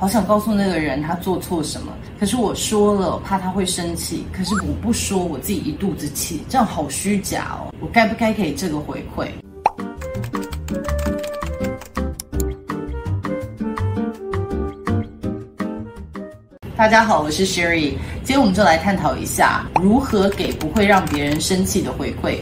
好想告诉那个人他做错什么，可是我说了，怕他会生气。可是我不说，我自己一肚子气，这样好虚假哦。我该不该给这个回馈？大家好，我是 Sherry，今天我们就来探讨一下如何给不会让别人生气的回馈。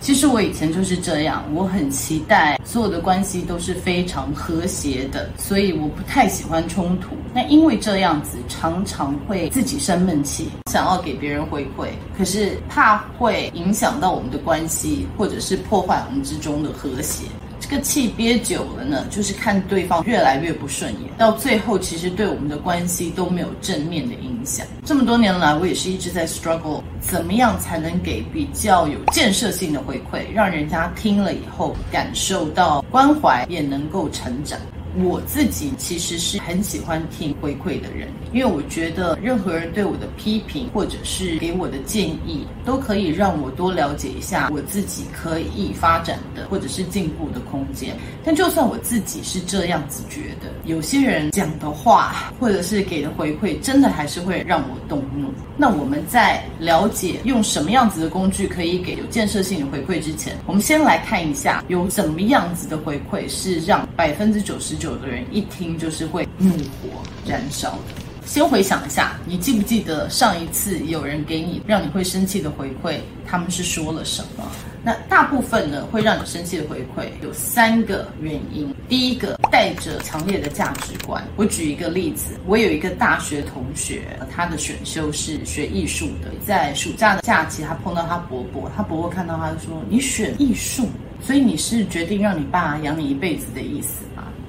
其实我以前就是这样，我很期待所有的关系都是非常和谐的，所以我不太喜欢冲突。那因为这样子，常常会自己生闷气，想要给别人回馈，可是怕会影响到我们的关系，或者是破坏我们之中的和谐。这个气憋久了呢，就是看对方越来越不顺眼，到最后其实对我们的关系都没有正面的影响。这么多年来，我也是一直在 struggle，怎么样才能给比较有建设性的回馈，让人家听了以后感受到关怀，也能够成长。我自己其实是很喜欢听回馈的人，因为我觉得任何人对我的批评或者是给我的建议，都可以让我多了解一下我自己可以发展的或者是进步的空间。但就算我自己是这样子觉得，有些人讲的话或者是给的回馈，真的还是会让我动怒。那我们在了解用什么样子的工具可以给有建设性的回馈之前，我们先来看一下有怎么样子的回馈是让百分之九十九。有的人一听就是会怒火燃烧的。先回想一下，你记不记得上一次有人给你让你会生气的回馈，他们是说了什么？那大部分呢，会让你生气的回馈有三个原因。第一个，带着强烈的价值观。我举一个例子，我有一个大学同学，他的选修是学艺术的，在暑假的假期，他碰到他伯伯，他伯伯看到他就说：“你选艺术，所以你是决定让你爸养你一辈子的意思？”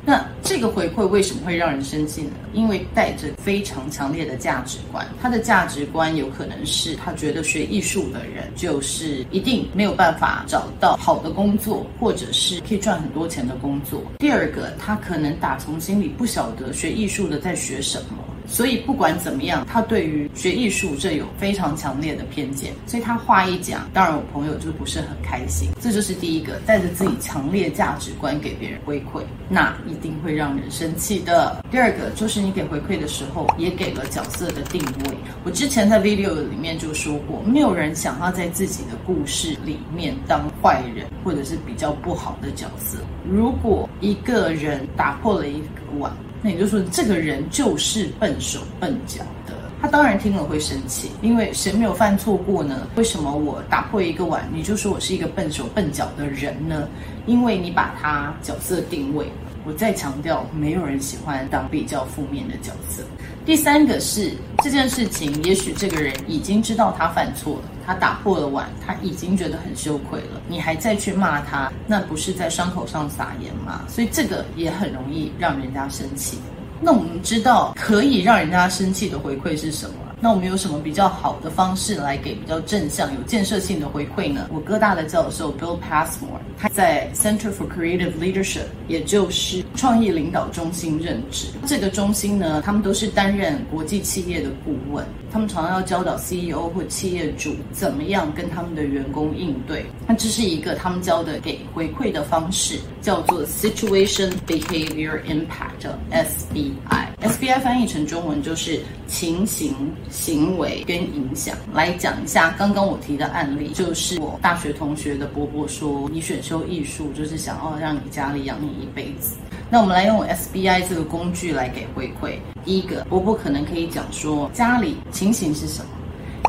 那这个回馈为什么会让人生气呢？因为带着非常强烈的价值观，他的价值观有可能是他觉得学艺术的人就是一定没有办法找到好的工作，或者是可以赚很多钱的工作。第二个，他可能打从心里不晓得学艺术的在学什么。所以不管怎么样，他对于学艺术这有非常强烈的偏见，所以他话一讲，当然我朋友就不是很开心。这就是第一个，带着自己强烈价值观给别人回馈，那一定会让人生气的。第二个就是你给回馈的时候，也给了角色的定位。我之前在 video 里面就说过，没有人想要在自己的故事里面当坏人，或者是比较不好的角色。如果一个人打破了一个碗，那也就说，这个人就是笨手笨脚的。他当然听了会生气，因为谁没有犯错过呢？为什么我打破一个碗，你就说我是一个笨手笨脚的人呢？因为你把他角色定位。我再强调，没有人喜欢当比较负面的角色。第三个是这件事情，也许这个人已经知道他犯错了，他打破了碗，他已经觉得很羞愧了，你还再去骂他，那不是在伤口上撒盐吗？所以这个也很容易让人家生气。那我们知道可以让人家生气的回馈是什么？那我们有什么比较好的方式来给比较正向、有建设性的回馈呢？我哥大的教授 Bill Passmore，他在 Center for Creative Leadership，也就是创意领导中心任职。这个中心呢，他们都是担任国际企业的顾问，他们常常要教导 CEO 或企业主怎么样跟他们的员工应对。那这是一个他们教的给回馈的方式，叫做 Situation Behavior Impact（SBI）。SBI 翻译成中文就是情形。行为跟影响来讲一下，刚刚我提的案例，就是我大学同学的伯伯说，你选修艺术就是想要让你家里养你一辈子。那我们来用 SBI 这个工具来给回馈。第一个，伯伯可能可以讲说，家里情形是什么？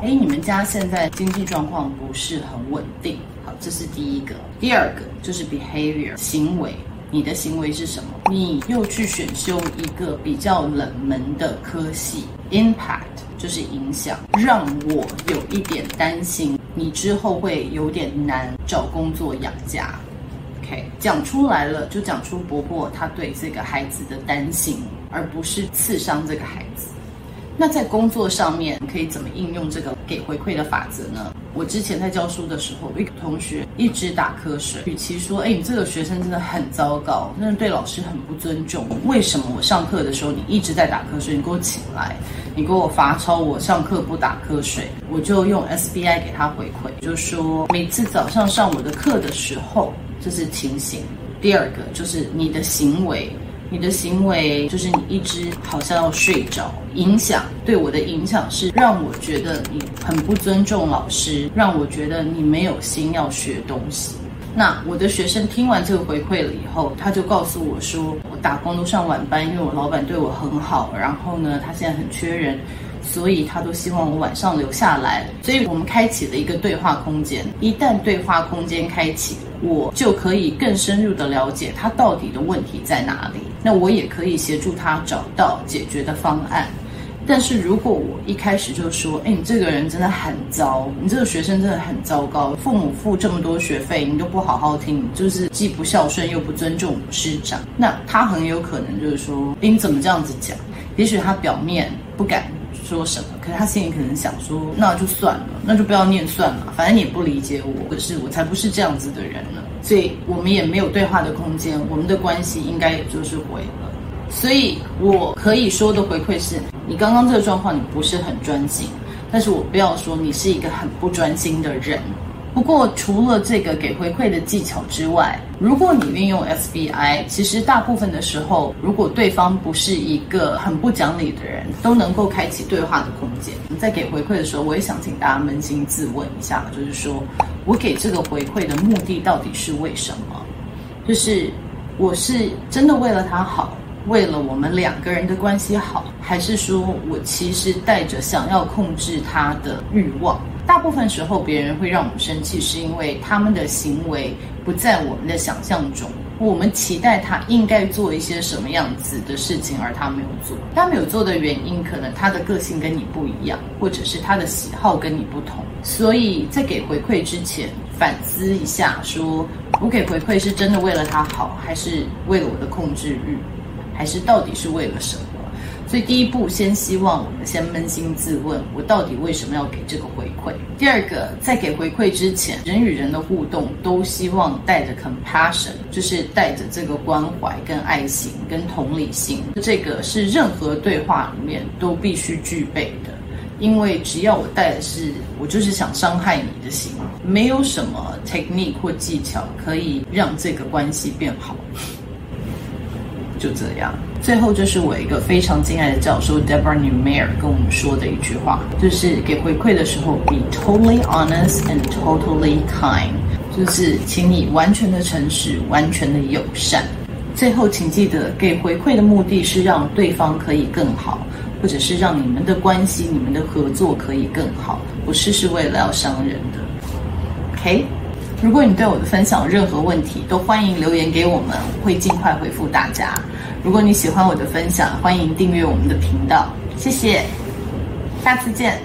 哎，你们家现在经济状况不是很稳定。好，这是第一个。第二个就是 behavior 行为，你的行为是什么？你又去选修一个比较冷门的科系，impact。就是影响，让我有一点担心，你之后会有点难找工作养家。OK，讲出来了，就讲出伯伯他对这个孩子的担心，而不是刺伤这个孩子。那在工作上面可以怎么应用这个给回馈的法则呢？我之前在教书的时候，一个同学一直打瞌睡，与其说，哎，你这个学生真的很糟糕，真的对老师很不尊重。为什么我上课的时候你一直在打瞌睡？你给我起来，你给我罚抄，我上课不打瞌睡，我就用 SBI 给他回馈，就说每次早上上我的课的时候，这是情形。第二个就是你的行为。你的行为就是你一直好像要睡着，影响对我的影响是让我觉得你很不尊重老师，让我觉得你没有心要学东西。那我的学生听完这个回馈了以后，他就告诉我说，我打工都上晚班，因为我老板对我很好，然后呢，他现在很缺人，所以他都希望我晚上留下来。所以我们开启了一个对话空间，一旦对话空间开启，我就可以更深入的了解他到底的问题在哪里。那我也可以协助他找到解决的方案。但是如果我一开始就说，哎，你这个人真的很糟，你这个学生真的很糟糕，父母付这么多学费，你都不好好听，就是既不孝顺又不尊重师长，那他很有可能就是说，哎，你怎么这样子讲？也许他表面不敢说什么，可是他心里可能想说，那就算了，那就不要念算了，反正你也不理解我，可是我才不是这样子的人呢。所以我们也没有对话的空间，我们的关系应该也就是毁了。所以我可以说的回馈是，你刚刚这个状况你不是很专心，但是我不要说你是一个很不专心的人。不过除了这个给回馈的技巧之外，如果你运用 SBI，其实大部分的时候，如果对方不是一个很不讲理的人，都能够开启对话的空间。在给回馈的时候，我也想请大家扪心自问一下，就是说。我给这个回馈的目的到底是为什么？就是我是真的为了他好，为了我们两个人的关系好，还是说我其实带着想要控制他的欲望？大部分时候，别人会让我们生气，是因为他们的行为不在我们的想象中。我们期待他应该做一些什么样子的事情，而他没有做。他没有做的原因，可能他的个性跟你不一样，或者是他的喜好跟你不同。所以在给回馈之前，反思一下说，我给回馈是真的为了他好，还是为了我的控制欲，还是到底是为了什么？所以第一步，先希望我们先扪心自问，我到底为什么要给这个回馈？第二个，在给回馈之前，人与人的互动都希望带着 compassion，就是带着这个关怀、跟爱心、跟同理心，这个是任何对话里面都必须具备的。因为只要我带的是我就是想伤害你的心，没有什么 technique 或技巧可以让这个关系变好。就这样，最后就是我一个非常敬爱的教授 Deborah Newmeyer 跟我们说的一句话，就是给回馈的时候 be totally honest and totally kind，就是请你完全的诚实，完全的友善。最后，请记得给回馈的目的是让对方可以更好，或者是让你们的关系、你们的合作可以更好，不是是为了要伤人的。OK。如果你对我的分享有任何问题，都欢迎留言给我们，会尽快回复大家。如果你喜欢我的分享，欢迎订阅我们的频道，谢谢，下次见。